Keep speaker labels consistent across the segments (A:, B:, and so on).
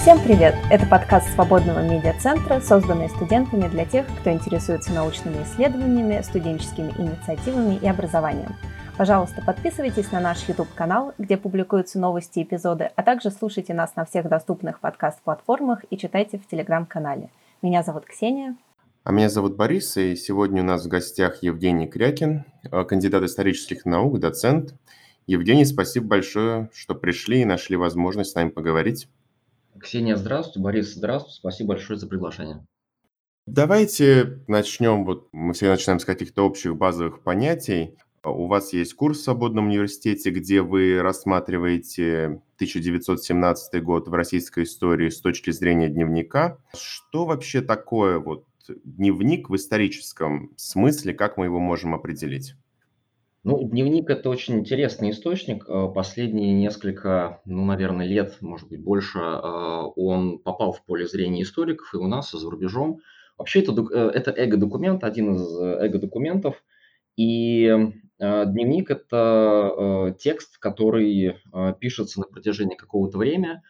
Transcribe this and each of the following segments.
A: Всем привет! Это подкаст Свободного медиацентра, созданный студентами для тех, кто интересуется научными исследованиями, студенческими инициативами и образованием. Пожалуйста, подписывайтесь на наш YouTube-канал, где публикуются новости и эпизоды, а также слушайте нас на всех доступных подкаст-платформах и читайте в Телеграм-канале. Меня зовут Ксения.
B: А меня зовут Борис, и сегодня у нас в гостях Евгений Крякин, э, кандидат исторических наук, доцент. Евгений, спасибо большое, что пришли и нашли возможность с нами поговорить.
C: Ксения, здравствуйте. Борис, здравствуйте. Спасибо большое за приглашение.
B: Давайте начнем, вот мы все начинаем с каких-то общих базовых понятий. У вас есть курс в Свободном университете, где вы рассматриваете 1917 год в российской истории с точки зрения дневника. Что вообще такое вот дневник в историческом смысле, как мы его можем определить?
C: Ну, дневник– это очень интересный источник. Э, последние несколько, ну, наверное, лет, может быть, больше, э, он попал в поле зрения историков и у нас, и за рубежом. Вообще, это, э, это эго-документ, один из эго-документов. И дневник – это текст, который пишется на протяжении какого-то времени.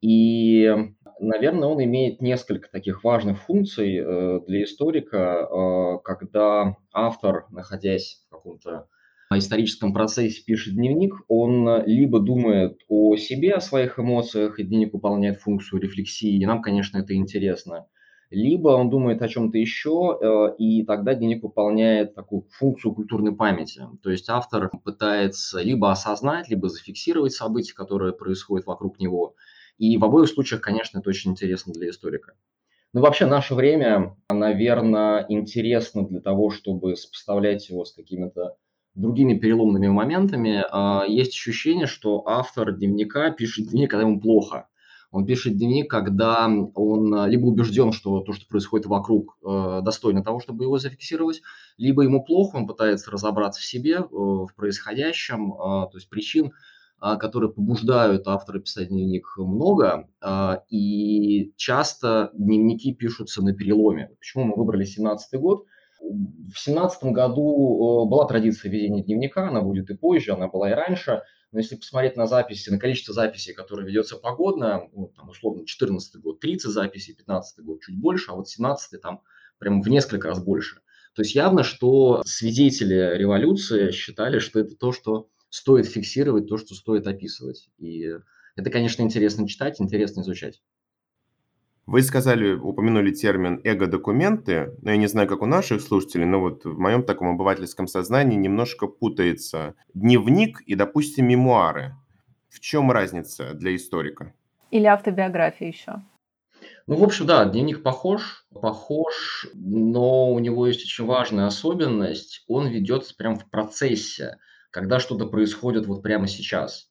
C: И, наверное, он имеет несколько таких важных функций для историка, когда автор, находясь в каком-то историческом процессе пишет дневник, он э, либо думает о себе, о своих эмоциях, и дневник выполняет функцию рефлексии, и нам, конечно, это интересно, либо он думает о чем-то еще, э, и тогда дневник выполняет такую функцию культурной памяти. То есть автор пытается либо осознать, либо зафиксировать события, которые происходят вокруг него. И в обоих случаях, конечно, это очень интересно для историка. Ну, вообще, наше время, наверное, интересно для того, чтобы сопоставлять его с какими-то другими переломными моментами, а, есть ощущение, что автор дневника пишет дневник, когда ему плохо. Он пишет дневник, когда он а, либо убежден, что то, что происходит вокруг, а, достойно того, чтобы его зафиксировать, либо ему плохо, он пытается разобраться в себе, э, в происходящем, то есть причин, которые побуждают автора писать дневник много, и часто дневники пишутся на переломе. Почему мы выбрали 17 год? В семнадцатом году э, была традиция ведения дневника, она будет и позже, она была и раньше. Но если посмотреть на записи, на количество записей, которые ведется погодно, ну, там, условно, 14 год 30 записей, 15 год чуть больше, а вот 17 там прям в несколько раз больше. То есть явно, что свидетели революции считали, что это то, что стоит фиксировать, то, что стоит описывать. И это, конечно, интересно читать, интересно изучать.
B: Вы сказали, упомянули термин эго-документы, но я не знаю, как у наших слушателей, но вот в моем таком обывательском сознании немножко путается дневник и, допустим, мемуары. В чем разница для историка?
A: Или автобиография еще?
C: Ну, в общем, да, дневник похож, похож, но у него есть очень важная особенность. Он ведется прямо в процессе, когда что-то происходит вот прямо сейчас.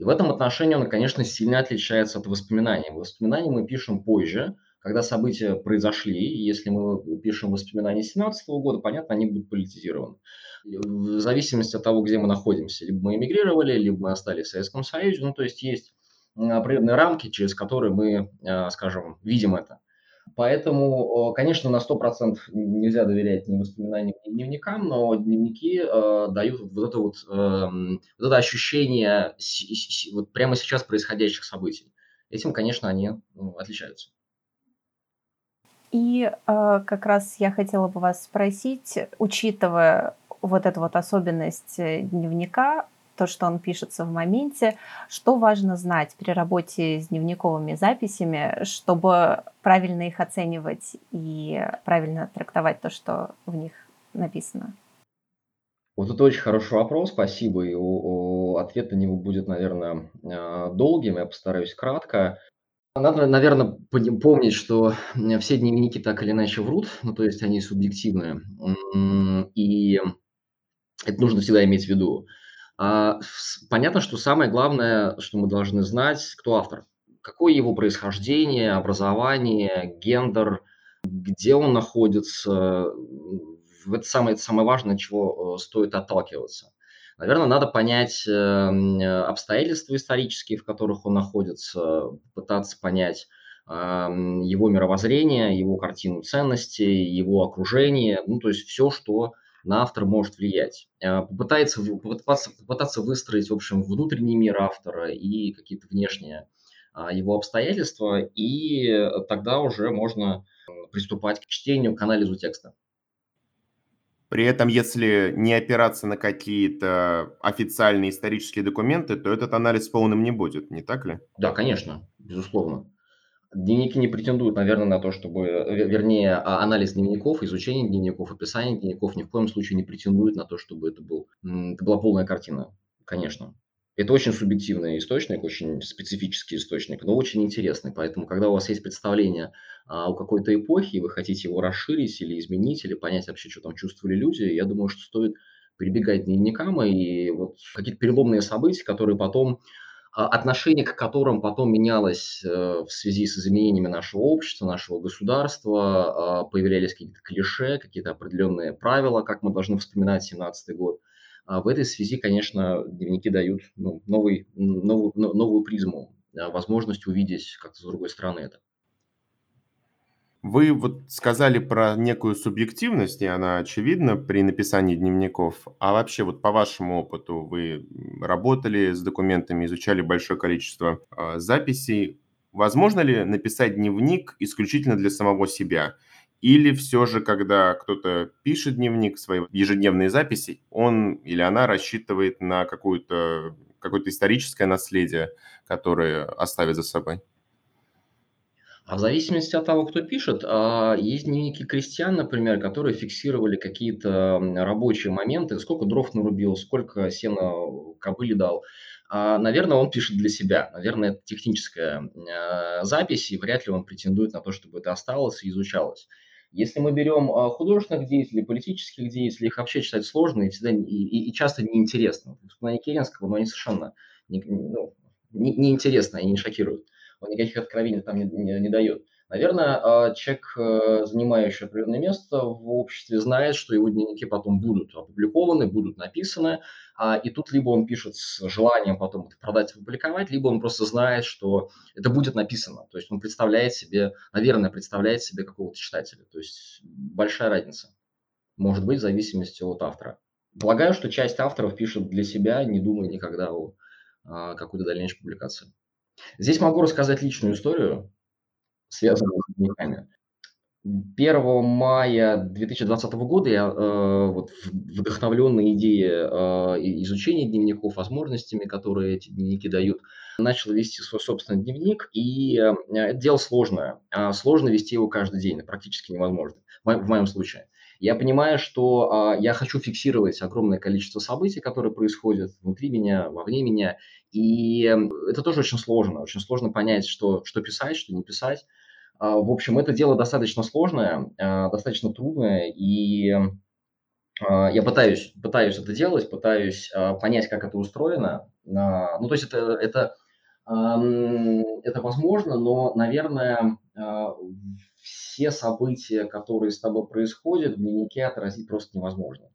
C: И в этом отношении он, конечно, сильно отличается от воспоминаний. Воспоминания мы пишем позже, когда события произошли. Если мы пишем воспоминания 17 года, понятно, они будут политизированы. В зависимости от того, где мы находимся. Либо мы эмигрировали, либо мы остались в Советском Союзе. Ну, то есть есть определенные рамки, через которые мы, а, скажем, видим это. Поэтому, конечно, на 100% нельзя доверять ни воспоминаниям, ни дневникам, но дневники э, дают вот это вот, э, вот это ощущение вот прямо сейчас происходящих событий. Этим, конечно, они ну, отличаются.
A: И э, как раз я хотела бы вас спросить, учитывая вот эту вот особенность э, дневника, то, что он пишется в моменте. Что важно знать при работе с дневниковыми записями, чтобы правильно их оценивать и правильно трактовать то, что в них написано?
C: Вот это очень хороший вопрос, спасибо. И ответ на него будет, наверное, а, долгим, я постараюсь кратко. Надо, наверное, помнить, что все дневники так или иначе врут, ну, то есть они субъективные. И это нужно всегда иметь в виду. А, понятно, что самое главное, что мы должны знать, кто автор. Какое его происхождение, образование, гендер, где он находится. Это самое, это самое важное, чего э, стоит отталкиваться. Наверное, надо понять эм, обстоятельства исторические, в которых он находится, пытаться понять его мировоззрение, его картину ценностей, его окружение, ну, то есть все, что на автора может влиять. А, попытается, попытаться, попытаться выстроить, в общем, внутренний мир автора и какие-то внешние а, его обстоятельства, и тогда уже можно приступать к чтению, к анализу текста.
B: При этом, если не опираться на какие-то официальные исторические документы, то этот анализ полным не будет, не так ли?
C: Да, конечно, безусловно. Дневники не претендуют, наверное, на то, чтобы, вернее, а, анализ дневников, изучение дневников, описание дневников ни в коем случае не претендует на то, чтобы это, был, это была полная картина, конечно. Это очень субъективный источник, очень специфический источник, но очень интересный. Поэтому, когда у вас есть представление а, о какой-то эпохе, и вы хотите его расширить или изменить, или понять вообще, что там чувствовали люди, я думаю, что стоит прибегать к дневникам и вот какие-то переломные события, которые потом отношение к которым потом менялось э, в связи с изменениями нашего общества, нашего государства, а, появлялись какие-то клише, какие-то определенные правила, как мы должны вспоминать 17 год. А в этой связи, конечно, дневники дают ну, новый, новую, новую призму, возможность увидеть как-то с другой стороны это.
B: Вы вот сказали про некую субъективность, и она очевидна при написании дневников. А вообще вот по вашему опыту вы работали с документами, изучали большое количество э, записей. Возможно ли написать дневник исключительно для самого себя? Или все же, когда кто-то пишет дневник, свои ежедневные записи, он или она рассчитывает на какое-то какое-то историческое наследие, которое оставит за собой?
C: А в зависимости от того, кто пишет, а, есть дневники крестьян, например, которые фиксировали какие-то рабочие моменты, сколько дров нарубил, сколько сена кобыли дал. А, наверное, он пишет для себя. Наверное, это техническая а, запись, и вряд ли он претендует на то, чтобы это осталось и изучалось. Если мы берем художественных деятелей, политических деятелей, их вообще читать сложно и, всегда, и, и, часто неинтересно. Воспоминания Керенского, но они совершенно не, ну, не, неинтересны, они не шокируют он никаких откровений там не, не, не дает. Наверное, а, человек, э, занимающий определенное место в обществе, знает, что его дневники потом будут опубликованы, будут написаны, а, и тут либо он пишет с желанием потом это продать и публиковать, либо он просто знает, что это будет написано. То есть он представляет себе, наверное, представляет себе какого-то читателя. То есть большая разница. Может быть, в зависимости от автора. Полагаю, что часть авторов пишет для себя, не думая никогда о а, какой-то дальнейшей публикации. Здесь могу рассказать личную историю, связанную с дневниками. 1 мая 2020 года я э, вот, вдохновленный идеей э, изучения дневников, возможностями, которые эти дневники дают, начал вести свой собственный дневник, и э, это дело сложное. А сложно вести его каждый день, практически невозможно, в моем случае. Я понимаю, что э, я хочу фиксировать огромное количество событий, которые происходят внутри меня, вовне меня, и это тоже очень сложно. Очень сложно понять, что, что писать, что не писать. А, в общем, это дело достаточно сложное, а, достаточно трудное, и а, я пытаюсь, пытаюсь это делать, пытаюсь понять, как это устроено. Ну, то есть это, это, это возможно, но, наверное, все события, которые с тобой происходят, в дневнике отразить просто невозможно.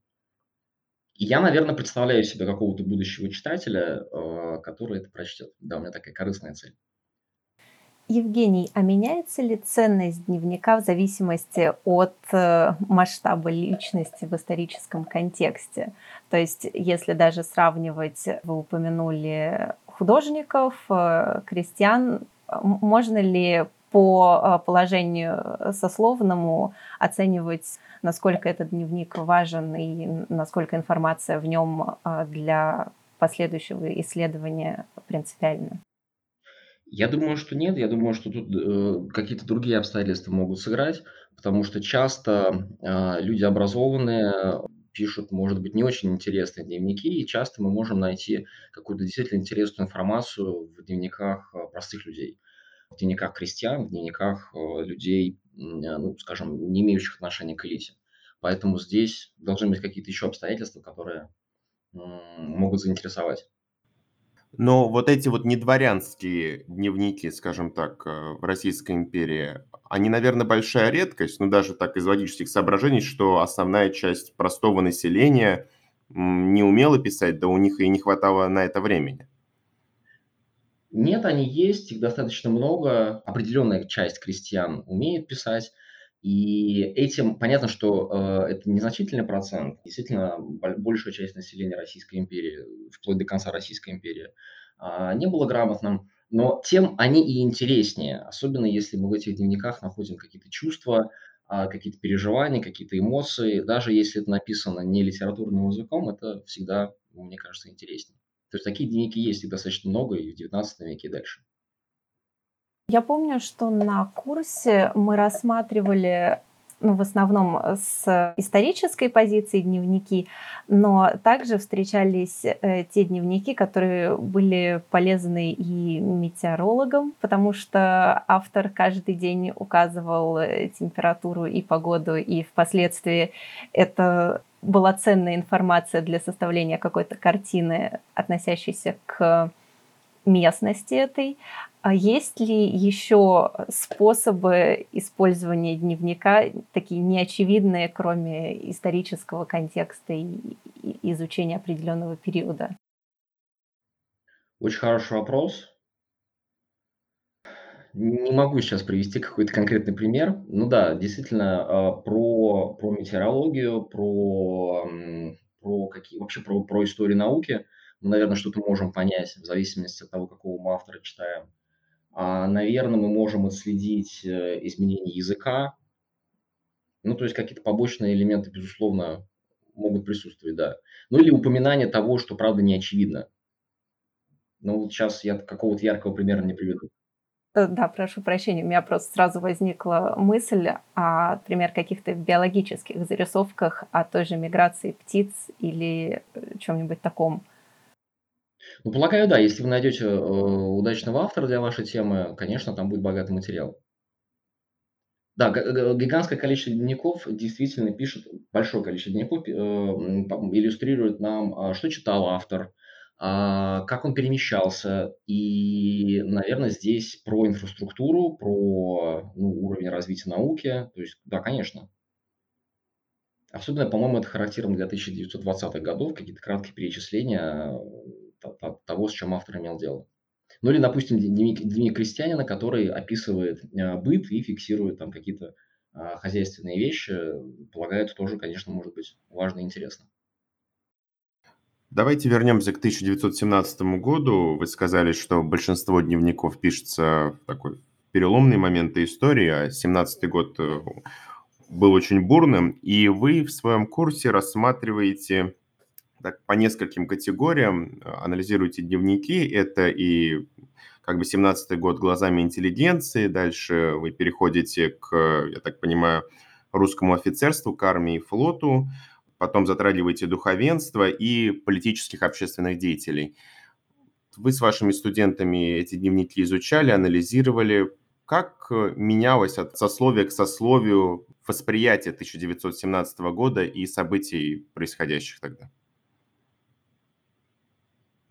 C: Я, наверное, представляю себе какого-то будущего читателя, э, который это прочтет. Да, у меня такая корыстная цель.
A: Евгений, а меняется ли ценность дневника в зависимости от э, масштаба личности в историческом контексте? То есть, если даже сравнивать, вы упомянули художников, э, крестьян, можно ли по положению сословному оценивать насколько этот дневник важен и насколько информация в нем а, для последующего исследования принципиальна?
C: Я думаю, что нет. Я думаю, что тут э, какие-то другие обстоятельства могут сыграть, потому что часто э, люди образованные пишут, может быть, не очень интересные дневники, и часто мы можем найти какую-то действительно интересную информацию в дневниках э, простых людей, в дневниках крестьян, в дневниках э, людей, ну, скажем, не имеющих отношения к элите. Поэтому здесь должны быть какие-то еще обстоятельства, которые могут заинтересовать.
B: Но вот эти вот недворянские дневники, скажем так, э, в Российской империи, они, наверное, большая редкость, но даже так из логических соображений, что основная часть простого населения не умела писать, да у них и не хватало на это времени.
C: Нет, они есть, их достаточно много. Определенная часть крестьян умеет писать, и этим понятно, что э, это незначительный процент. Действительно, большая часть населения Российской империи, вплоть до конца Российской империи, э, не было грамотным. но тем они и интереснее, особенно если мы в этих дневниках находим какие-то чувства, а, какие-то переживания, какие-то эмоции. Даже если это написано не литературным языком, это всегда, мне кажется, интереснее. То есть такие дневники есть их достаточно много и в XIX веке и дальше.
A: Я помню, что на курсе мы рассматривали ну, в основном с исторической позиции дневники, но также встречались э, те дневники, которые были полезны и метеорологам, потому что автор каждый день указывал э, температуру и погоду, и впоследствии это была ценная информация для составления какой-то картины, относящейся к местности этой. А есть ли еще способы использования дневника, такие неочевидные, кроме исторического контекста и изучения определенного периода?
C: Очень хороший вопрос. Не могу сейчас привести какой-то конкретный пример. Ну да, действительно, а, про, про метеорологию, про, про какие, вообще про, про историю науки мы, наверное, что-то можем понять в зависимости от того, какого мы автора читаем. А, наверное, мы можем отследить э, изменения языка. Ну, то есть какие-то побочные элементы, безусловно, могут присутствовать, да. Ну, или упоминание того, что, правда, не очевидно. Ну, вот сейчас я какого-то яркого примера не приведу.
A: Э, да, прошу прощения, у меня просто сразу возникла мысль о, например, каких-то биологических зарисовках о той же миграции птиц или э, чем-нибудь таком.
C: Ну, полагаю, да. Если вы найдете, э, удачного автора для вашей темы, конечно, там будет богатый материал. Да, гигантское количество дневников действительно пишет, большое количество дневников э, иллюстрирует нам, а, что читал автор, а, как он перемещался. И, наверное, здесь про инфраструктуру, про ну, уровень развития науки. То есть, да, конечно. Особенно, по-моему, это характерно для 1920-х годов, какие-то краткие перечисления того, с чем автор имел дело. Ну или, допустим, дневник, дневник крестьянина, который описывает э, быт и фиксирует там какие-то а, хозяйственные вещи, полагаю, это тоже, конечно, может быть важно и интересно.
B: Давайте вернемся к 1917 году. Вы сказали, что большинство дневников пишется в такой переломный момент истории, а 17 год э, был очень бурным, и вы в своем курсе рассматриваете так, по нескольким категориям э, анализируете дневники. Это и как бы 17-й год глазами интеллигенции, дальше вы переходите к, я так понимаю, русскому офицерству, к армии и флоту, потом затрагиваете духовенство и политических общественных деятелей. Вы с вашими студентами эти дневники изучали, анализировали. Как менялось от сословия к сословию восприятие 1917 года и событий, происходящих тогда?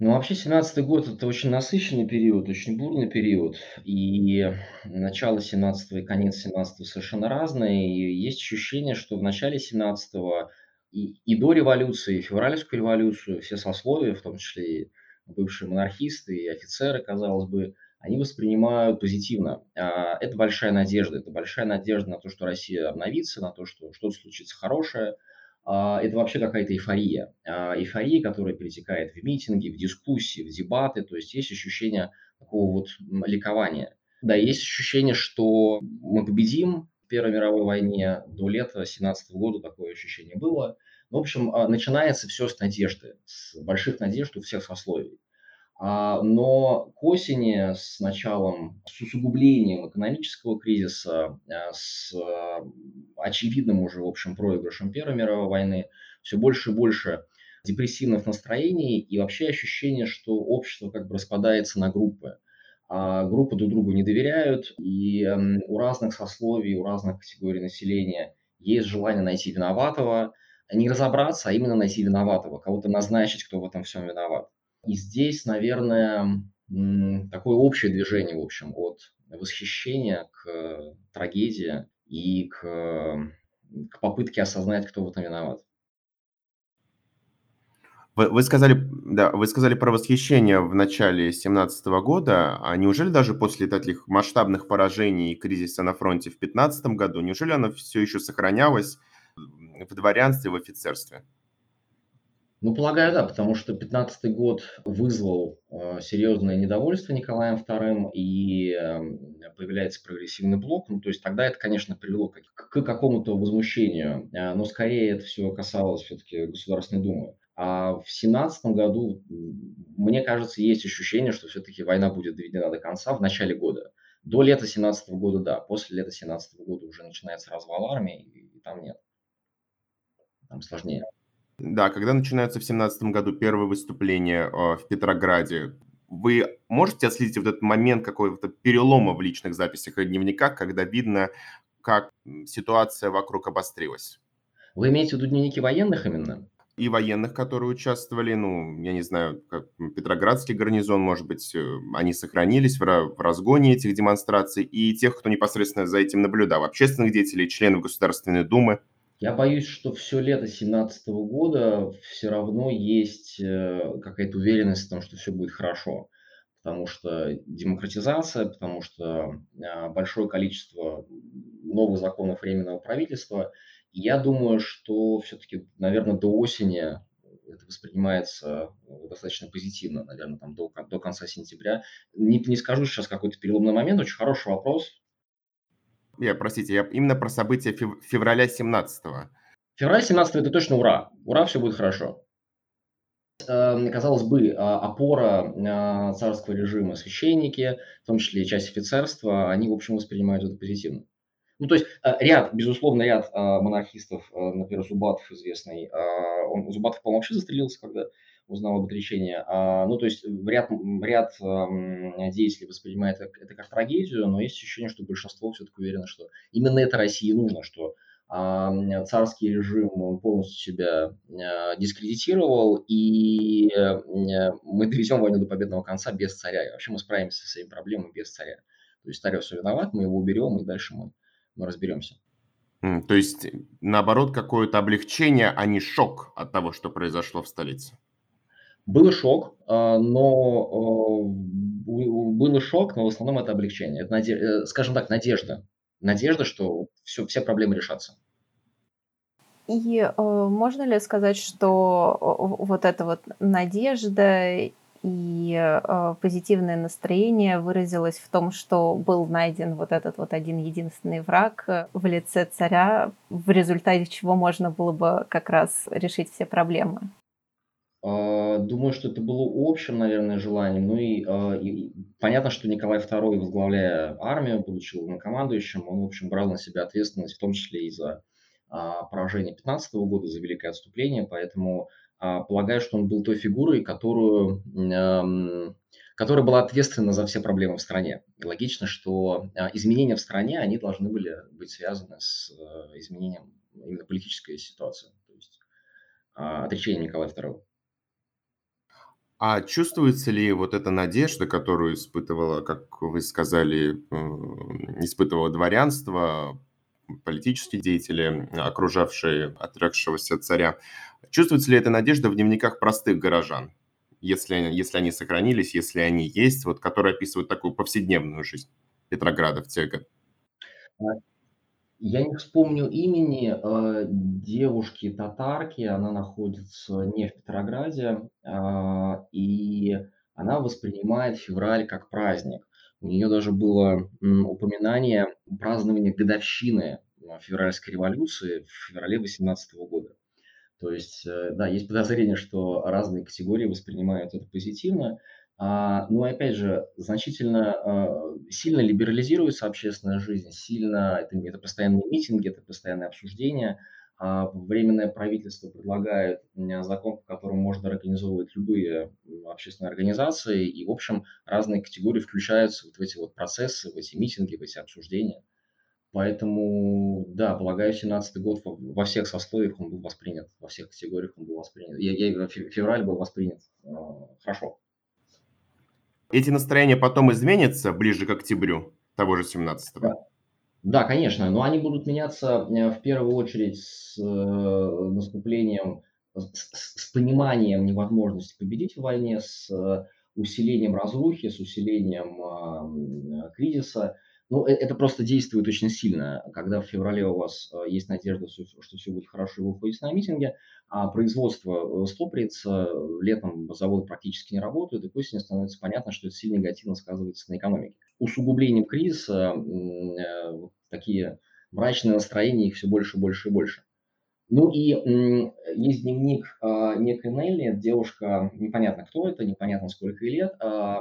C: Ну, вообще, семнадцатый год– это очень насыщенный период, очень бурный период. И начало семнадцатого и конец семнадцатого совершенно разные. И есть ощущение, что в начале семнадцатого и, и до революции, и февральскую революцию, все сословия, в том числе и бывшие монархисты, и офицеры, казалось бы, они воспринимают позитивно. А, это большая надежда. Это большая надежда на то, что Россия обновится, на то, что что-то случится хорошее – это вообще какая-то эйфория. А, эйфория, которая перетекает в митинги, в дискуссии, в дебаты. То есть есть ощущение такого вот ликования. Да, есть ощущение, что мы победим в Первой мировой войне. До лета 17 года такое ощущение было. В общем, а, начинается все с надежды, с больших надежд у всех сословий. А, но к осени с началом, с усугублением экономического кризиса, а, с а, очевидным уже, в общем, проигрышем Первой мировой войны, все больше и больше депрессивных настроений и вообще ощущение, что общество как бы распадается на группы. А группы друг другу не доверяют, и у разных сословий, у разных категорий населения есть желание найти виноватого, не разобраться, а именно найти виноватого, кого-то назначить, кто в этом всем виноват. И здесь, наверное, такое общее движение, в общем, от восхищения к трагедии и к, к попытке осознать, кто в этом виноват.
B: Вы, сказали, да, вы сказали про восхищение в начале 2017 года. А неужели даже после таких масштабных поражений и кризиса на фронте в 2015 году, неужели оно все еще сохранялось в дворянстве, в офицерстве?
C: Ну, полагаю, да, потому что 15 год вызвал э, серьезное недовольство Николаем II, и э, появляется прогрессивный блок. Ну, то есть тогда это, конечно, привело к, к какому-то возмущению, э, но скорее это все касалось все-таки Государственной Думы. А в 17 году, мне кажется, есть ощущение, что все-таки война будет доведена до конца в начале года. До лета 17 года, да. После лета 17 года уже начинается развал армии, и там нет. Там сложнее.
B: Да, когда начинаются в 17 году первые выступления э, в Петрограде, вы можете отследить вот этот момент какого-то перелома в личных записях и дневниках, когда видно, как ситуация вокруг обострилась?
C: Вы имеете в виду дневники военных именно?
B: И военных, которые участвовали, ну, я не знаю, как Петроградский гарнизон, может быть, э, они сохранились в разгоне этих демонстраций, и тех, кто непосредственно за этим наблюдал, общественных деятелей, членов Государственной Думы –
C: я боюсь, что все лето 2017 года все равно есть э, какая-то уверенность в том, что все будет хорошо. Потому что демократизация, потому что а, большое количество новых законов временного правительства. Я думаю, что все-таки, наверное, до осени это воспринимается э, достаточно позитивно, наверное, там до, до конца сентября. Не, не скажу сейчас какой-то переломный момент, очень хороший вопрос,
B: я, простите, я именно про события фев- февраля 17-го.
C: Февраль 17 это точно ура. Ура, все будет хорошо. Эм, казалось бы, а, опора а, царского режима, священники, в том числе и часть офицерства, они, в общем, воспринимают это позитивно. Ну, то есть э, ряд, безусловно, ряд а, монархистов, э, например, Зубатов известный, он, Зубатов, по-моему, вообще застрелился, когда узнал об отречении. А, ну, то есть ряд, ряд а, деятелей воспринимает это, как трагедию, но есть ощущение, что большинство все-таки уверено, что именно это России нужно, что царский режим полностью себя а, дискредитировал, и а, мы доведем войну до победного конца без царя. И вообще мы справимся со своими проблемами без царя. То есть царь все виноват, мы его уберем, и дальше мы, мы разберемся.
B: То есть, наоборот, какое-то облегчение, а не шок от того, что произошло в столице.
C: Был шок, а, но был шок, но в основном это облегчение. Это, э, скажем так, надежда. Надежда, что все, все проблемы решатся.
A: И э, можно ли сказать, что вот эта вот надежда и э, позитивное настроение выразилось в том, что был найден вот этот вот один единственный враг в лице царя, в результате чего можно было бы как раз решить все проблемы?
C: А, думаю, что это было общим, наверное, желанием. Ну и, а, и понятно, что Николай II, возглавляя армию, будучи главнокомандующим, он, в общем, брал на себя ответственность, в том числе и за а, поражение 15 года, за великое отступление. Поэтому полагаю, что он был той фигурой, которую, которая была ответственна за все проблемы в стране. И логично, что изменения в стране, они должны были быть связаны с изменением именно политической ситуации, то есть отречением Николая II.
B: А чувствуется ли вот эта надежда, которую испытывала, как вы сказали, испытывало дворянство, политические деятели, окружавшие отрекшегося царя, чувствуется ли эта надежда в дневниках простых горожан, если, если они сохранились, если они есть, вот, которые описывают такую повседневную жизнь Петрограда в те годы?
C: Я не вспомню имени э, девушки-татарки, она находится не в Петрограде, а, и она воспринимает февраль как праздник. У нее даже было упоминание празднования годовщины э, февральской революции в феврале 18 года. То есть, э, да, есть подозрение, что разные категории воспринимают это позитивно. Ну, опять же, значительно а, сильно либерализируется общественная жизнь, сильно это, это постоянные митинги, это постоянные обсуждения. А, временное правительство предлагает закон, по которому можно организовывать любые общественные организации, и, в общем, разные категории включаются вот в эти вот процессы, в эти митинги, в эти обсуждения. Поэтому, да, полагаю, 17 год во всех сословиях он был воспринят, во всех категориях он был воспринят. Я, я, февраль был воспринят хорошо.
B: Эти настроения потом изменятся ближе к октябрю того же 17-го?
C: Да. конечно, но они будут меняться э, в первую очередь с э, наступлением, с, с пониманием невозможности победить в войне, с э, усилением разрухи, с усилением кризиса. Ну, э, это просто действует очень сильно. Когда в феврале у вас э, есть надежда, что все будет хорошо, и вы уходите на митинги, а производство э, стопорится, летом заводы практически не работают, и к становится понятно, что это сильно негативно сказывается на экономике. Усугублением кризиса такие мрачные настроения, их все больше, больше и больше. Ну и есть дневник а, некой Нелли, девушка, непонятно кто это, непонятно сколько ей лет, а,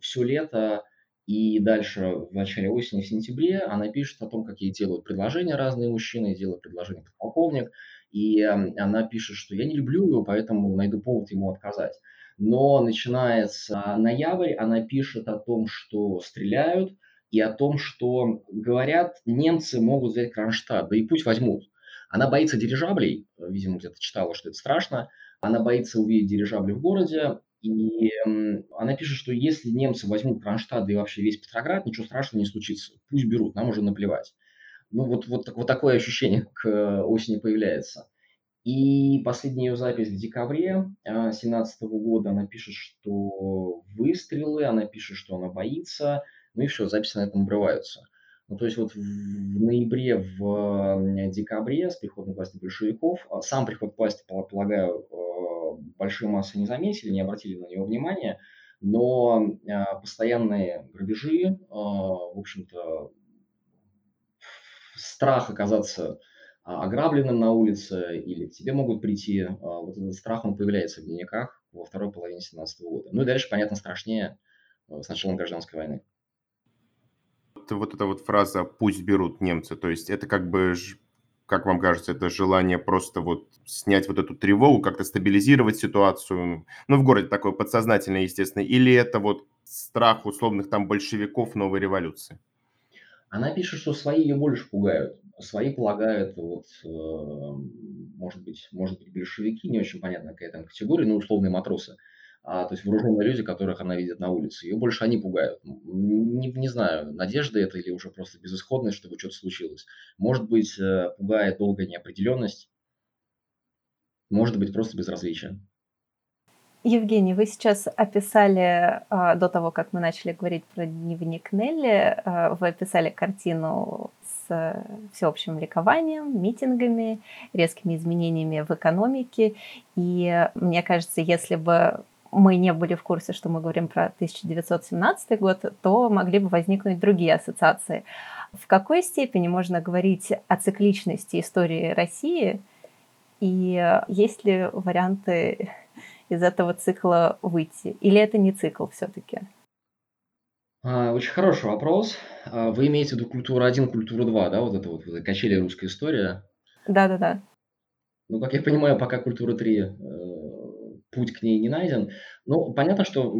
C: все лето и дальше в начале осени, в сентябре она пишет о том, как ей делают предложения разные мужчины, делают предложения подполковник, и она пишет, что я не люблю его, поэтому найду повод ему отказать. Но начинается ноябрь, она пишет о том, что стреляют, и о том, что говорят, немцы могут взять Кронштадт, да и пусть возьмут. Она боится дирижаблей, видимо, где-то читала, что это страшно. Она боится увидеть дирижабли в городе. И она пишет, что если немцы возьмут Кронштадт и вообще весь Петроград, ничего страшного не случится. Пусть берут, нам уже наплевать. Ну, вот, вот, вот такое ощущение к осени появляется. И последняя ее запись в декабре 2017 а, года, она пишет, что выстрелы, она пишет, что она боится, ну и все, записи на этом обрываются. Ну, то есть вот в ноябре, в декабре с приходом к власти большевиков, а, сам приход к власти, полагаю, большие массы не заметили, не обратили на него внимания, но а, постоянные грабежи, а, в общем-то, страх оказаться ограбленным на улице или к тебе могут прийти, вот этот страх, он появляется в дневниках во второй половине 17 года. Ну и дальше, понятно, страшнее с началом гражданской войны
B: вот эта вот фраза «пусть берут немцы», то есть это как бы, как вам кажется, это желание просто вот снять вот эту тревогу, как-то стабилизировать ситуацию, ну, в городе такое подсознательное, естественно, или это вот страх условных там большевиков новой революции?
C: Она пишет, что свои ее больше пугают. Свои полагают, вот, э, может быть, может быть, большевики, не очень понятно, какая там категория, но условные матросы – а, то есть вооруженные люди, которых она видит на улице. Ее больше они пугают. Не, не знаю, надежда это или уже просто безысходность, чтобы что-то случилось. Может быть, э, пугает долгая неопределенность, может быть, просто безразличие.
A: Евгений, вы сейчас описали, а, до того, как мы начали говорить про дневник Нелли, а, вы описали картину с всеобщим ликованием, митингами, резкими изменениями в экономике. И мне кажется, если бы мы не были в курсе, что мы говорим про 1917 год, то могли бы возникнуть другие ассоциации. В какой степени можно говорить о цикличности истории России? И есть ли варианты из этого цикла выйти? Или это не цикл все-таки?
C: А, очень хороший вопрос. А, вы имеете в виду культуру 1, культуру 2, да, вот это вот качели русская история?
A: Да-да-да.
C: Ну, как я понимаю, пока культура 3 путь к ней не найден. Ну, понятно, что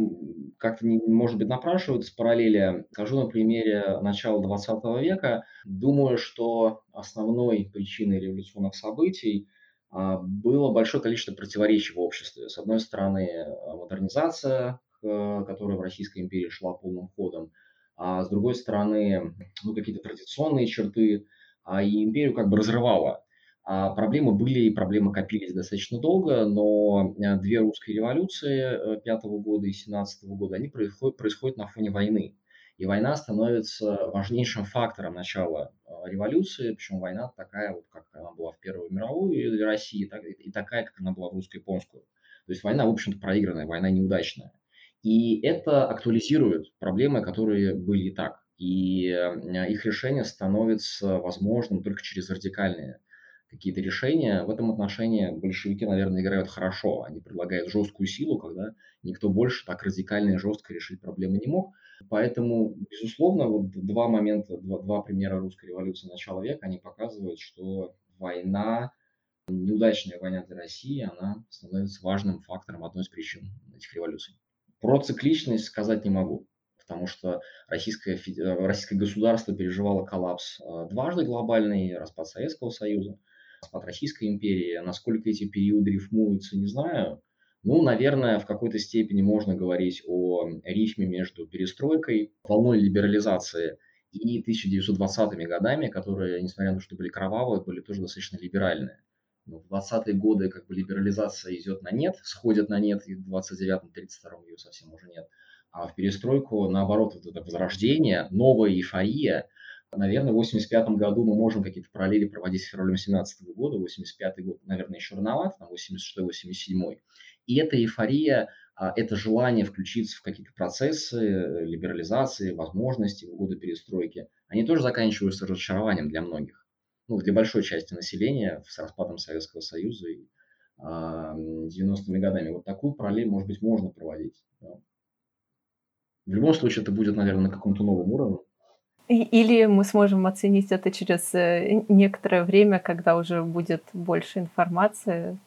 C: как-то, не, может быть, напрашиваются параллели. Скажу на примере начала 20 века. Думаю, что основной причиной революционных событий а, было большое количество противоречий в обществе. С одной стороны, модернизация, которая в Российской империи шла полным ходом, а с другой стороны, ну, какие-то традиционные черты, а и империю как бы разрывала. А проблемы были и проблемы копились достаточно долго, но э, две русские революции э, пятого года и семнадцатого года, они происходят, происходят на фоне войны. И война становится важнейшим фактором начала э, революции, причем война такая, вот как она была в Первую мировую для России, так, и такая, как она была в русско-японскую. То есть война, в общем-то, проигранная, война неудачная. И это актуализирует проблемы, которые были и так. И их решение становится возможным только через радикальные какие-то решения. В этом отношении большевики, наверное, играют хорошо. Они предлагают жесткую силу, когда никто больше так радикально и жестко решить проблемы не мог. Поэтому, безусловно, вот два момента, два, два примера русской революции начала века, они показывают, что война, неудачная война для России, она становится важным фактором, одной из причин этих революций. Про цикличность сказать не могу потому что российское, российское государство переживало коллапс э, дважды глобальный, распад Советского Союза – распад Российской империи. Насколько эти периоды рифмуются, не знаю. Ну, наверное, в какой-то степени можно говорить о рифме между перестройкой, волной либерализации и 1920-ми годами, которые, несмотря на то, что были кровавые, были тоже достаточно либеральные. Но в 20-е годы как бы либерализация идет на нет, сходит на нет, и в 29-32-м ее совсем уже нет. А в перестройку, наоборот, вот это возрождение, новая эйфория. Наверное, в 85 году мы можем какие-то параллели проводить с февралем 17 года. 85 год, наверное, еще рановато, там 86-87. И эта эйфория, а, это желание включиться в какие-то процессы э, либерализации, возможности в годы перестройки, они тоже заканчиваются разочарованием для многих. Ну, для большой части населения с распадом Советского Союза и 90-ми годами. Вот такую параллель, может быть, можно проводить. В любом случае, это будет, наверное, на каком-то новом уровне.
A: Или мы сможем оценить это через э, некоторое время, когда уже будет больше информации.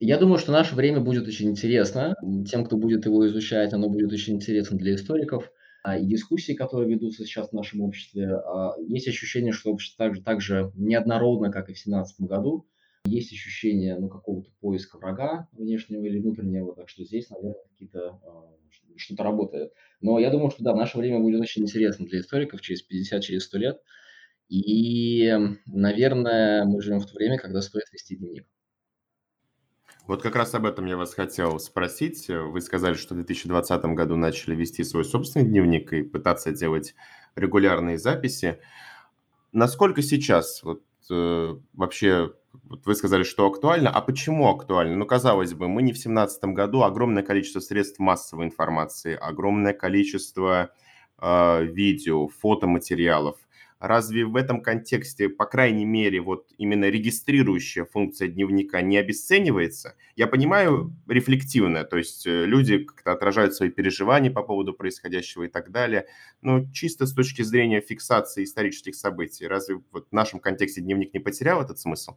C: Я думаю, что наше время будет очень интересно. Тем, кто будет его изучать, оно будет очень интересно для историков. А, и дискуссии, которые ведутся сейчас в нашем обществе, а, есть ощущение, что общество также, так же неоднородно, как и в 2017 году. Есть ощущение ну, какого-то поиска врага внешнего или внутреннего, так что здесь, наверное, какие-то а, что-то работает. Но я думаю, что да, наше время будет очень интересно для историков через 50, через 100 лет. И, наверное, мы живем в то время, когда стоит вести дневник.
B: Вот как раз об этом я вас хотел спросить. Вы сказали, что в 2020 году начали вести свой собственный дневник и пытаться делать регулярные записи. Насколько сейчас вот, э, вообще вот вы сказали, что актуально. А почему актуально? Ну, казалось бы, мы не в 2017 году. Огромное количество средств массовой информации, огромное количество э, видео, фотоматериалов. Разве в этом контексте, по крайней мере, вот именно регистрирующая функция дневника не обесценивается? Я понимаю рефлективно, то есть э, люди как-то отражают свои переживания по поводу происходящего и так далее, но чисто с точки зрения фиксации исторических событий, разве вот в нашем контексте дневник не потерял этот смысл?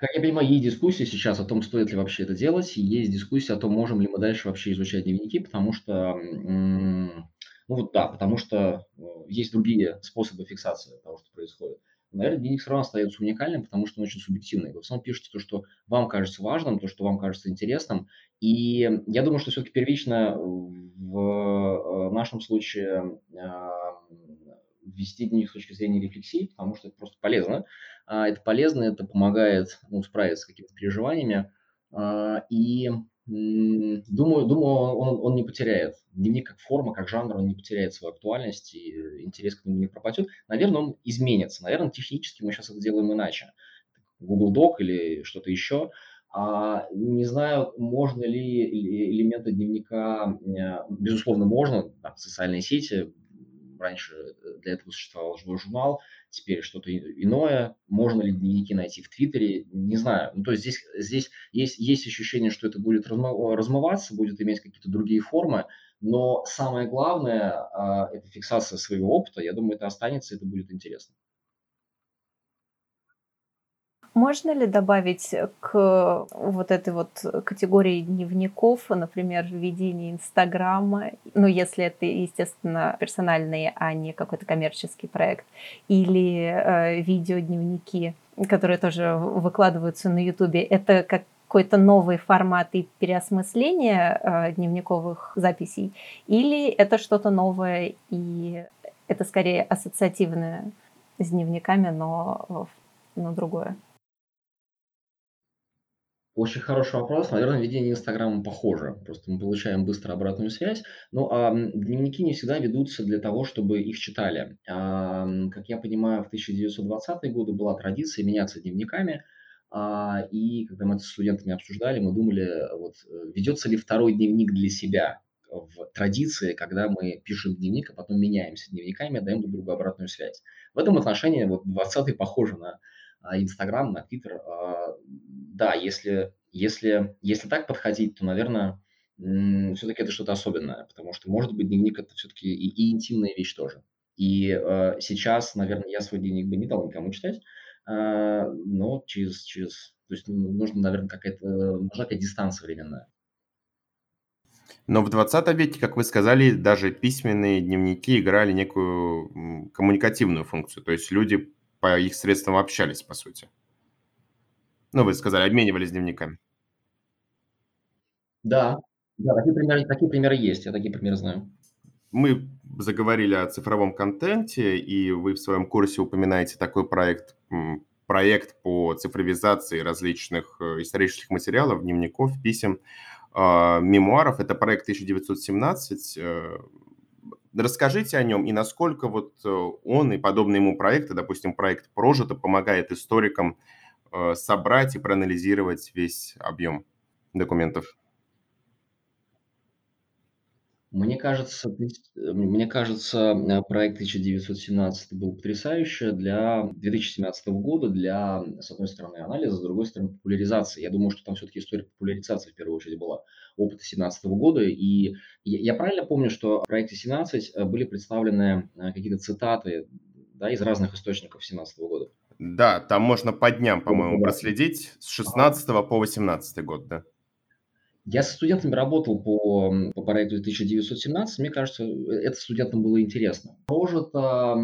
C: Как я понимаю, есть дискуссия сейчас о том, стоит ли вообще это делать, и есть дискуссия о том, можем ли мы дальше вообще изучать дневники, потому что, ну вот да, потому что э, есть другие способы фиксации того, что происходит. Наверное, дневник все равно остается уникальным, потому что он очень субъективный. Вы в основном пишете то, что вам кажется важным, то, что вам кажется интересным. И я думаю, что все-таки первично в э, нашем случае вести дневник с точки зрения рефлексии, потому что это просто полезно. А, это полезно, это помогает ну, справиться с какими-то переживаниями. А, и думаю, думаю он, он не потеряет. Дневник как форма, как жанр, он не потеряет свою актуальность, и интерес к нему не пропадет. Наверное, он изменится. Наверное, технически мы сейчас это делаем иначе. Google Doc или что-то еще. А, не знаю, можно ли элементы дневника, безусловно, можно, там, социальные сети, раньше э, для этого существовал живой журнал, теперь что-то иное. Можно ли дневники найти в Твиттере? Не знаю. Ну, то есть здесь, здесь есть, есть ощущение, что это будет размываться, будет иметь какие-то другие формы, но самое главное а, – это фиксация своего опыта. Я думаю, это останется, это будет интересно.
A: Можно ли добавить к вот этой вот категории дневников, например, введение Инстаграма, ну, если это, естественно, персональный, а не какой-то коммерческий проект, или э, видеодневники, которые тоже выкладываются на Ютубе, это как какой-то новый формат и переосмысление э, дневниковых записей, или это что-то новое и это скорее ассоциативное с дневниками, но, но другое?
C: Очень хороший вопрос. Наверное, ведение Инстаграма похоже. Просто мы получаем быстро обратную связь. Ну, а дневники не всегда ведутся для того, чтобы их читали. А, как я понимаю, в 1920-е годы была традиция меняться дневниками. А, и когда мы это с студентами обсуждали, мы думали, вот, ведется ли второй дневник для себя в традиции, когда мы пишем дневник, а потом меняемся дневниками, даем друг другу обратную связь. В этом отношении вот 20-е похожи на а, Инстаграм, на Твиттер. Да, если, если, если так подходить, то, наверное, все-таки это что-то особенное, потому что, может быть, дневник это все-таки и, и интимная вещь тоже. И э, сейчас, наверное, я свой дневник бы не дал никому читать, э, но через, через, то есть ну, нужно, наверное, какая-то, нужна какая-то дистанция временная.
B: Но в 20 веке, как вы сказали, даже письменные дневники играли некую коммуникативную функцию. То есть люди по их средствам общались, по сути. Ну, вы сказали, обменивались дневниками.
C: Да, да, такие примеры, такие примеры есть, я такие примеры знаю.
B: Мы заговорили о цифровом контенте, и вы в своем курсе упоминаете такой проект, проект по цифровизации различных э, исторических материалов, дневников, писем. э, мемуаров. Это проект 1917. Э, расскажите о нем и насколько вот э, он и подобные ему проекты, допустим, проект «Прожито» помогает историкам собрать и проанализировать весь объем документов.
C: Мне кажется, э, мне кажется, э, проект 1917 был потрясающе для 2017 года, для, с одной стороны, анализа, с другой стороны, популяризации. Я думаю, что там все-таки история популяризации в первую очередь была опыта 2017 года. И я, правильно помню, что в проекте 17 э, были представлены какие-то цитаты да, из разных источников 2017 года.
B: Да, там можно по дням, по-моему, проследить с 16 по 18 год, да.
C: Я со студентами работал по, по проекту 1917. Мне кажется, это студентам было интересно. Прожита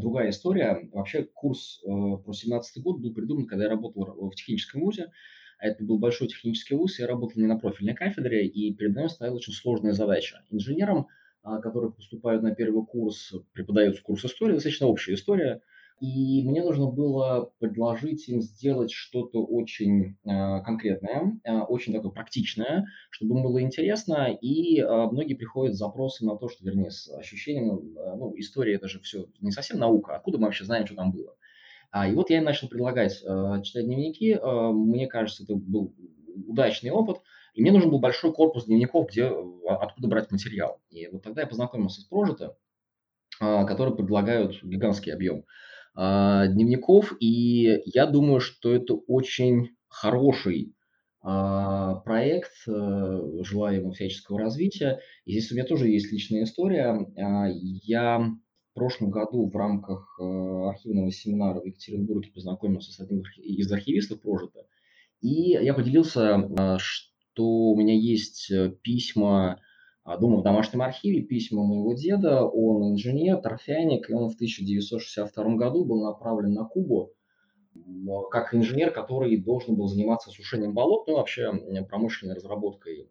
C: другая история. Вообще курс э, про 17 год был придуман, когда я работал в техническом вузе. А это был большой технический вуз, я работал не на профильной кафедре, и перед мной стояла очень сложная задача. Инженерам, а, которые поступают на первый курс, преподается курс истории, достаточно общая история – и мне нужно было предложить им сделать что-то очень э, конкретное, э, очень такое практичное, чтобы им было интересно. И э, многие приходят с запросом на то, что, вернее, с ощущением, э, ну, история это же все не совсем наука, откуда мы вообще знаем, что там было. А, и вот я начал предлагать э, читать дневники. Э, мне кажется, это был удачный опыт. И мне нужен был большой корпус дневников, где, откуда брать материал. И вот тогда я познакомился с Прожито, э, которые предлагают гигантский объем а, дневников, и я думаю, что это очень хороший а, проект, э, желаю ему всяческого развития. И здесь у меня тоже есть личная история. А, я в прошлом году в рамках э, архивного семинара в Екатеринбурге познакомился с одним из архивистов прожито, и я поделился, что у меня есть э, письма дома в домашнем архиве письма моего деда. Он инженер, торфяник, и он в 1962 году был направлен на Кубу как инженер, который должен был заниматься сушением болот, ну вообще промышленной разработкой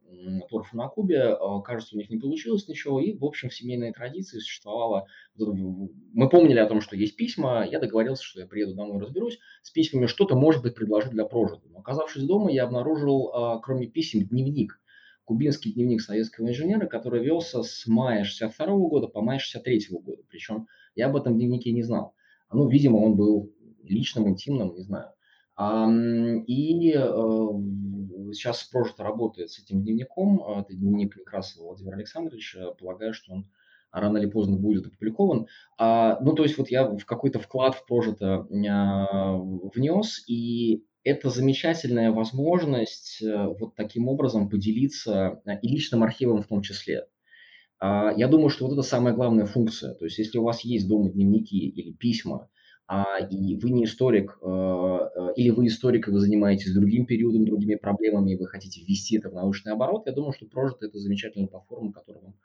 C: торфа на Кубе. А, кажется, у них не получилось ничего, и, в общем, в семейной традиции существовало... Мы помнили о том, что есть письма, я договорился, что я приеду домой разберусь с письмами, что-то, может быть, предложить для прожита. Но, оказавшись дома, я обнаружил, а, кроме писем, дневник кубинский дневник советского инженера, который велся с мая 62 года по май 63 года. Причем я об этом дневнике не знал. Ну, видимо, он был личным, интимным, не знаю. И э, сейчас прожито работает с этим дневником. Это дневник Некрасова Владимира Александровича. Полагаю, что он рано или поздно будет опубликован. А, ну, то есть вот я в какой-то вклад в прожито а, внес, и это замечательная возможность э, вот таким образом поделиться э, и личным архивом в том числе. А, я думаю, что вот это самая главная функция. То есть, если у вас есть дома дневники или письма, а, и вы не историк, э, или вы историк, и вы занимаетесь другим периодом, другими проблемами, и вы хотите ввести это в научный оборот, я думаю, что прожито это замечательная платформа, которая вам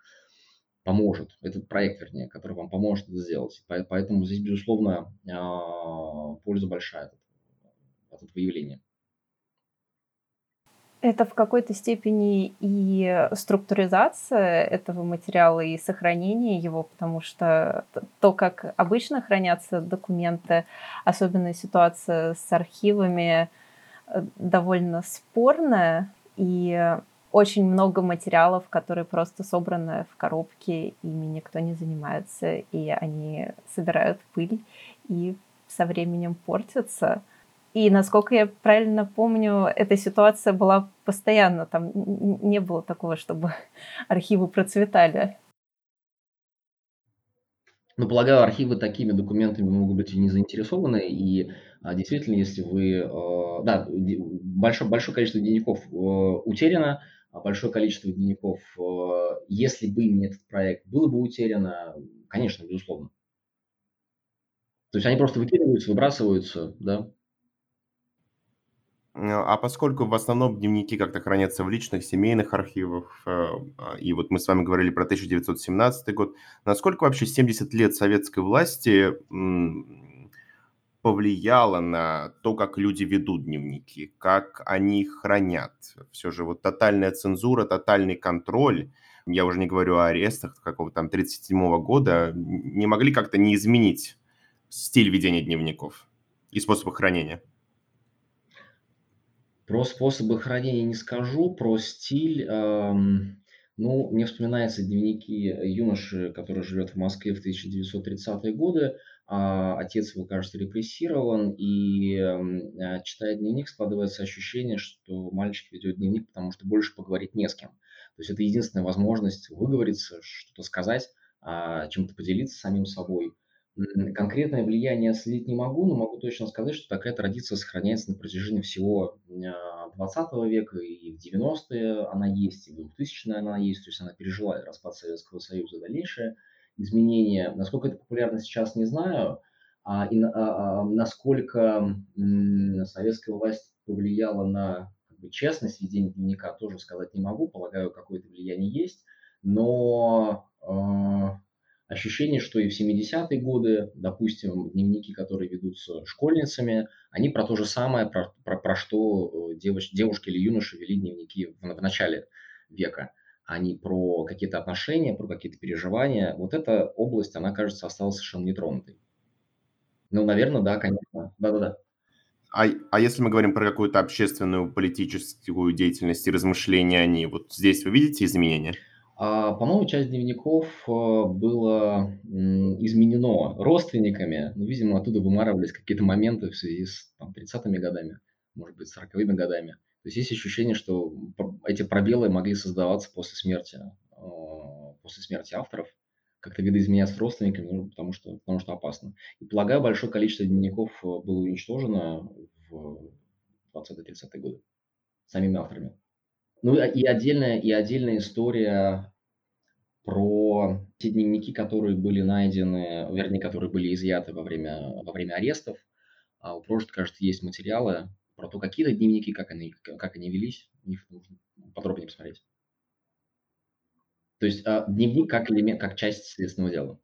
C: поможет, этот проект, вернее, который вам поможет это сделать. Поэтому здесь, безусловно, а, польза большая от выявления.
A: Это в какой-то степени и структуризация этого материала, и сохранение его, потому что то, как обычно хранятся документы, особенно ситуация с архивами, э, довольно спорная, и очень много материалов, которые просто собраны в коробке, ими никто не занимается, и они собирают пыль и со временем портятся. И насколько я правильно помню, эта ситуация была постоянно, там не было такого, чтобы архивы процветали.
C: Ну, полагаю, архивы такими документами могут быть и не заинтересованы, и а, действительно, если вы... А, да, большое, большое количество дневников а, утеряно, а большое количество дневников, а, если бы не этот проект, было бы утеряно, конечно, безусловно. То есть они просто выкидываются, выбрасываются, да,
B: а поскольку в основном дневники как-то хранятся в личных семейных архивах, э, а, и вот мы с вами говорили про 1917 год, насколько вообще 70 лет советской власти повлияло на то, как люди ведут дневники, как они их хранят? Все же вот тотальная цензура, тотальный контроль, я уже не говорю о арестах какого-то там 37 года, не могли как-то не изменить стиль ведения дневников и способы хранения?
C: Про способы хранения не скажу, про стиль, ам, ну, мне вспоминаются дневники юноши, который живет в Москве в 1930-е годы. А, отец его, кажется, репрессирован, и а, читая дневник, складывается ощущение, что мальчик ведет дневник, потому что больше поговорить не с кем. То есть это единственная возможность выговориться, что-то сказать, а, чем-то поделиться самим собой. Конкретное влияние следить не могу, но могу точно сказать, что такая традиция сохраняется на протяжении всего а, 20 века, и в 90-е она есть, и в 2000-е она есть, то есть она пережила распад Советского Союза, дальнейшее изменения. Насколько это популярно сейчас, не знаю, а, и а, а, насколько м, советская власть повлияла на как бы, честность ведения дневника, тоже сказать не могу, полагаю, какое-то влияние есть, но а, ощущение, что и в 70-е годы, допустим, дневники, которые ведутся школьницами, они про то же самое, про, про, про что э, девоч, девушки или юноши вели дневники в, в начале века, а не про какие-то отношения, про какие-то переживания. Вот эта область, она, кажется, осталась совершенно нетронутой. Ну, наверное, да, конечно. Да-да-да.
B: А, а если мы говорим про какую-то общественную политическую деятельность и размышления о ней, вот здесь вы видите изменения?
C: А, по-моему, часть дневников э, было изменено родственниками. Ну, видимо, оттуда вымарывались какие-то моменты в связи с там, 30-ми годами, может быть, 40-ми годами. То есть есть ощущение, что эти пробелы могли создаваться после смерти, а, после смерти авторов, как-то видоизменяться родственниками, ну, потому что, потому что опасно. И, полагаю, большое количество дневников э, было уничтожено в 20-30-е годы самими авторами. Ну и отдельная, и отдельная история про те дневники, которые были найдены, вернее, которые были изъяты во время, во время арестов. А у Прожит, кажется, есть материалы про то, какие то дневники, как они, как они велись. У них нужно подробнее посмотреть. То есть а, дневник как элемент, как часть следственного дела.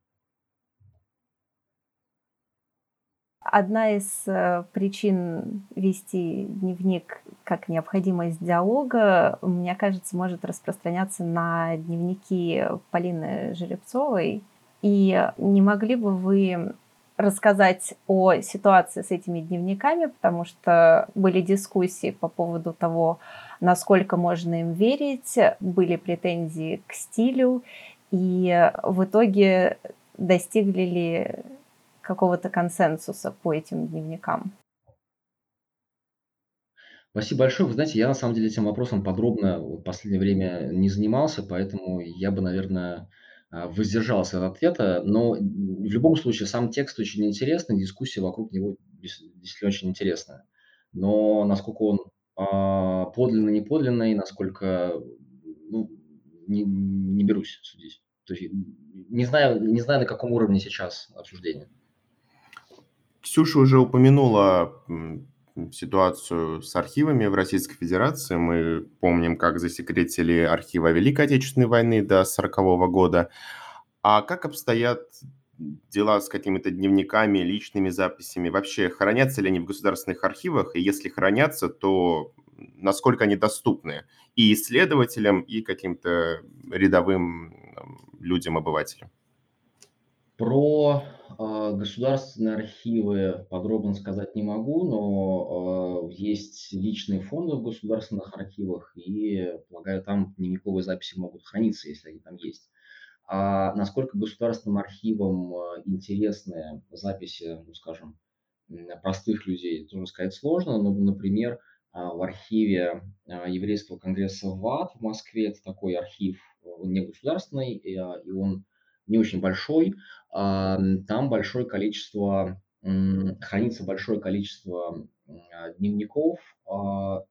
A: Одна из э, причин вести дневник как необходимость диалога, мне кажется, может распространяться на дневники Полины Жеребцовой. И не могли бы вы рассказать о ситуации с этими дневниками, потому что были дискуссии по поводу того, насколько можно им верить, были претензии к стилю, и в итоге достигли ли какого-то консенсуса по этим дневникам?
C: Спасибо большое. Вы знаете, я на самом деле этим вопросом подробно в последнее время не занимался, поэтому я бы, наверное, а, воздержался от ответа. Но в любом случае сам текст очень интересный, дискуссия вокруг него действительно очень интересная. Но насколько он а, подлинный, не подлинный, насколько ну, не, не берусь судить. То есть не знаю, не знаю, на каком уровне сейчас обсуждение.
B: Ксюша уже упомянула ситуацию с архивами в Российской Федерации. Мы помним, как засекретили архивы Великой Отечественной войны до 1940 года. А как обстоят дела с какими-то дневниками, личными записями? Вообще, хранятся ли они в государственных архивах? И если хранятся, то насколько они доступны и исследователям, и каким-то рядовым людям, обывателям?
C: Про э, государственные архивы подробно сказать не могу, но э, есть личные фонды в государственных архивах, и, полагаю, там дневниковые записи могут храниться, если они там есть. А насколько государственным архивам э, интересны записи, ну, скажем, простых людей, тоже сказать сложно, но, например, в архиве Еврейского конгресса ВАД в Москве, это такой архив, он не государственный, и он не очень большой, там большое количество, хранится большое количество дневников а,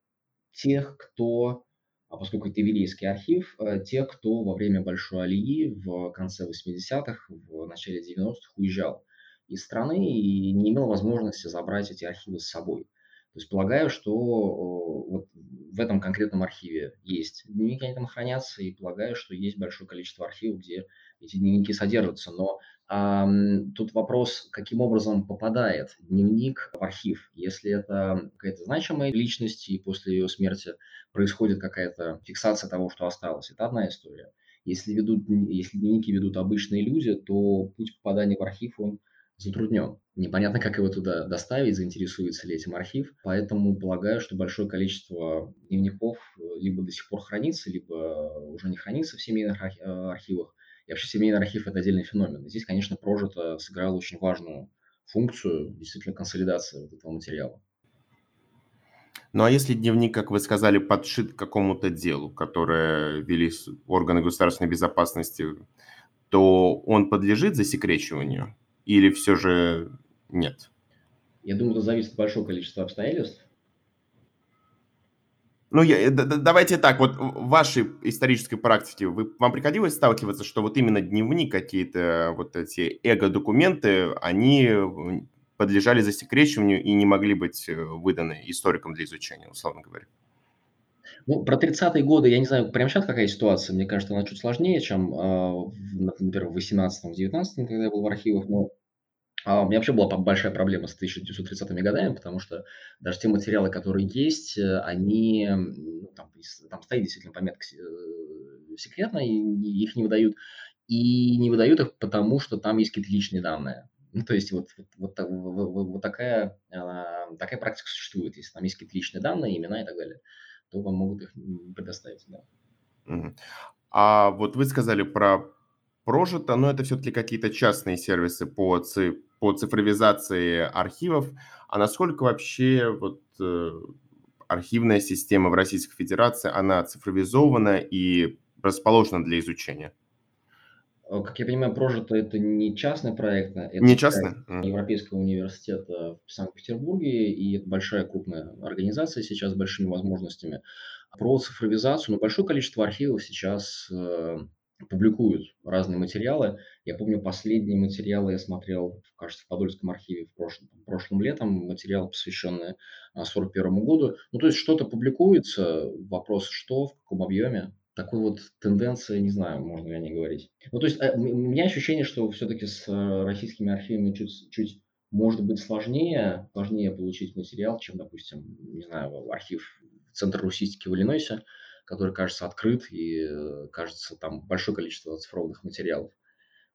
C: тех, кто, а поскольку это еврейский архив, э, тех, кто во время Большой Алии в конце 80-х, в начале 90-х уезжал из страны и не имел возможности забрать эти архивы с собой. То есть полагаю, что вот в этом конкретном архиве есть дневники, они там хранятся, и полагаю, что есть большое количество архивов, где эти дневники содержатся. Но а, тут вопрос, каким образом попадает дневник в архив. Если это какая-то значимая личность, и после ее смерти происходит какая-то фиксация того, что осталось, это одна история. Если, ведут, если дневники ведут обычные люди, то путь попадания в архив, он затруднен. Непонятно, как его туда доставить, заинтересуется ли этим архив. Поэтому полагаю, что большое количество дневников э, либо до сих пор хранится, либо уже не хранится в семейных э, архивах. И вообще семейный архив – это отдельный феномен. Здесь, конечно, прожито сыграло очень важную функцию, действительно, консолидации вот этого материала.
B: Ну а если дневник, как вы сказали, подшит к какому-то делу, которое вели органы государственной безопасности, то он подлежит засекречиванию или все же нет?
C: Я думаю, это зависит от большого количества обстоятельств.
B: Ну, я, давайте так, вот в вашей исторической практике вы, вам приходилось сталкиваться, что вот именно дневник, какие-то вот эти эго-документы, они подлежали засекречиванию и не могли быть э, выданы историкам для изучения, условно говоря?
C: Ну, про 30-е годы, я не знаю, прямо сейчас какая ситуация, мне кажется, она чуть сложнее, чем, э, например, в 18-19, когда я был в архивах, но а у меня вообще была большая проблема с 1930-ми годами, потому что даже те материалы, которые есть, э, они, ну, там, там стоит действительно пометка э, секретно, и их не выдают. И не выдают их потому, что там есть какие-то личные данные. Ну, то есть вот, вот, вот, вот, вот такая, а, такая практика существует. Если там есть какие-то личные данные, имена и так далее, то вам могут их предоставить. Да.
B: А вот вы сказали про прожито, но это все-таки какие-то частные сервисы по, ци, по цифровизации архивов. А насколько вообще вот э, архивная система в Российской Федерации, она цифровизована и расположена для изучения?
C: Э, как я понимаю, прожито это не частный проект, а это
B: не частный?
C: Европейского университета в Санкт-Петербурге, и это большая крупная организация сейчас с большими возможностями. Про цифровизацию, ну, большое количество архивов сейчас э, публикуют разные материалы. Я помню, последние материалы я смотрел, кажется, в Подольском архиве в прошлом, прошлым летом, материал, посвященный 1941 году. Ну, то есть что-то публикуется, вопрос что, в каком объеме. Такой вот тенденция, не знаю, можно ли о ней говорить. Ну, то есть э, у меня ощущение, что все-таки с э, российскими архивами чуть, чуть может быть сложнее, сложнее получить материал, чем, допустим, не знаю, архив Центра русистики в Иллинойсе который, кажется, открыт и, э, кажется, там большое количество оцифрованных материалов.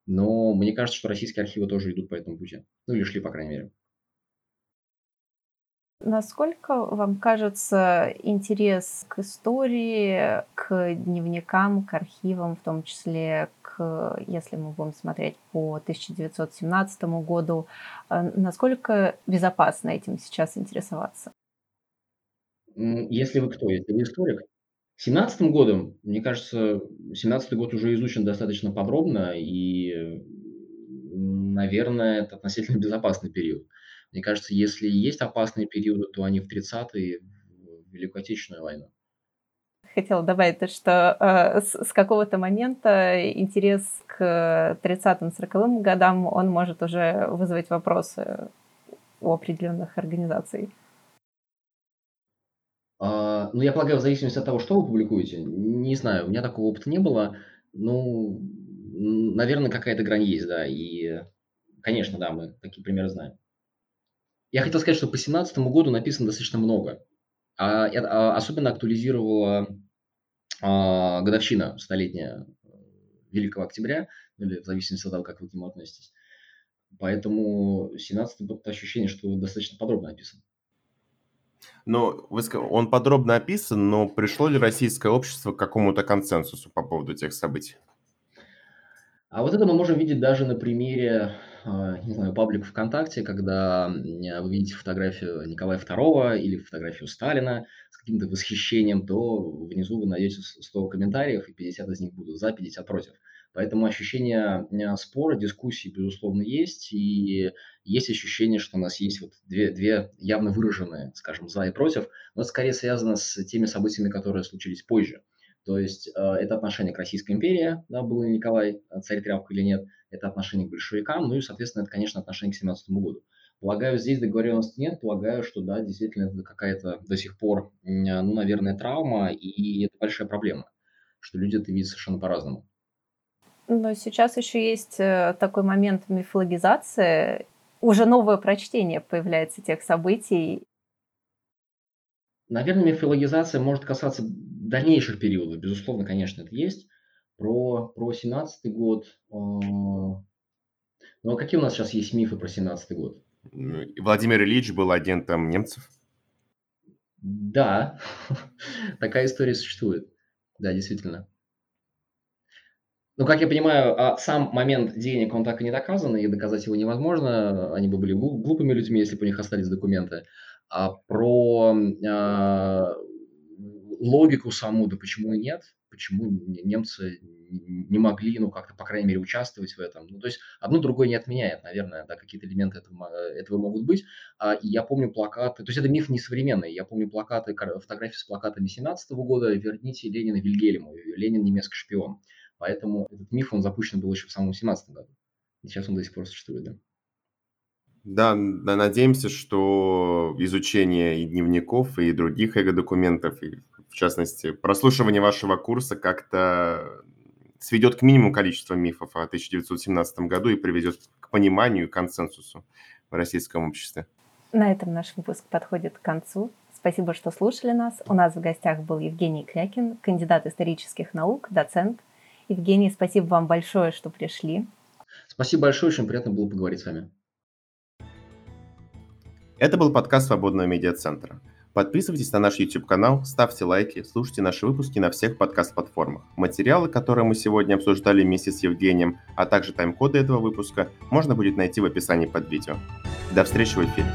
C: Но мне кажется, что российские архивы тоже идут по этому пути. Ну, или шли, по крайней мере.
A: Насколько вам кажется интерес к истории, к дневникам, к архивам, в том числе к, если мы будем смотреть по 1917 году, э, насколько безопасно этим сейчас интересоваться?
C: Если вы кто? Если вы историк? Семнадцатым годом, мне кажется, семнадцатый год уже изучен достаточно подробно, и, наверное, это относительно безопасный период. Мне кажется, если есть опасные периоды, то они в 30-е, в Великую Отечественную войну.
A: Хотела добавить, то, что э, с, с какого-то момента интерес к 30-40-м годам, он может уже вызвать вопросы у определенных организаций.
C: А, ну, я полагаю, в зависимости от того, что вы публикуете. Не знаю, у меня такого опыта не было. Ну, наверное, какая-то грань есть, да. И, конечно, да, мы такие примеры знаем. Я хотел сказать, что по 2017 году написано достаточно много. А, а, особенно актуализировала а, годовщина столетняя э, Великого Октября, или в зависимости от того, как вы к нему относитесь. Поэтому 17 год ощущение, что достаточно подробно написано.
B: Но вы, он подробно описан, но пришло ли российское общество к какому-то консенсусу по поводу тех событий?
C: А вот это мы можем видеть даже на примере, не знаю, паблика ВКонтакте, когда вы видите фотографию Николая II или фотографию Сталина с каким-то восхищением, то внизу вы найдете 100 комментариев, и 50 из них будут за, 50 против. Поэтому ощущение э, спора, дискуссии, безусловно, есть. И есть ощущение, что у нас есть вот две, две явно выраженные, скажем, за и против. Но это скорее связано с теми событиями, которые случились позже. То есть э, это отношение к Российской империи, да, был ли Николай э, царь тряпка или нет, это отношение к большевикам, ну и, соответственно, это, конечно, отношение к 17 году. Полагаю, здесь договоренности нет, полагаю, что да, действительно, это какая-то до сих пор, ну, наверное, травма, и это большая проблема, что люди это видят совершенно по-разному.
A: Но сейчас еще есть э, такой момент мифологизации. Уже новое прочтение появляется тех событий.
C: Наверное, мифологизация может касаться дальнейших периодов. Безусловно, конечно, это есть. Про, про 17 год. Э, Ну, а какие у нас сейчас есть мифы про 17 год?
B: Владимир Ильич был агентом немцев.
C: Да, такая история существует. Да, действительно. Ну, как я понимаю, а сам момент денег, он так и не доказан, и доказать его невозможно. Они бы были глупыми людьми, если бы у них остались документы. А про а, логику саму, да почему и нет, почему немцы не могли, ну, как-то, по крайней мере, участвовать в этом. Ну, то есть одно другое не отменяет, наверное, да, какие-то элементы этого, этого могут быть. А, и я помню плакаты, то есть это миф не современный, я помню плакаты, фотографии с плакатами 17 года «Верните Ленина Вильгельму», «Ленин немецкий шпион». Поэтому этот миф, он запущен был еще в самом 17 году. И сейчас он до сих пор существует, да.
B: Да, да, надеемся, что изучение и дневников, и других эго-документов, и в частности, прослушивание вашего курса как-то сведет к минимуму количество мифов о 1917 году и приведет к пониманию и консенсусу в российском обществе.
A: На этом наш выпуск подходит к концу. Спасибо, что слушали нас. У нас в гостях был Евгений Крякин, кандидат исторических наук, доцент, Евгений, спасибо вам большое, что пришли.
C: Спасибо большое, очень приятно было поговорить с вами.
B: Это был подкаст Свободного медиацентра. Подписывайтесь на наш YouTube-канал, ставьте лайки, слушайте наши выпуски на всех подкаст-платформах. Материалы, которые мы сегодня обсуждали вместе с Евгением, а также тайм-коды этого выпуска, можно будет найти в описании под видео. До встречи в эфире.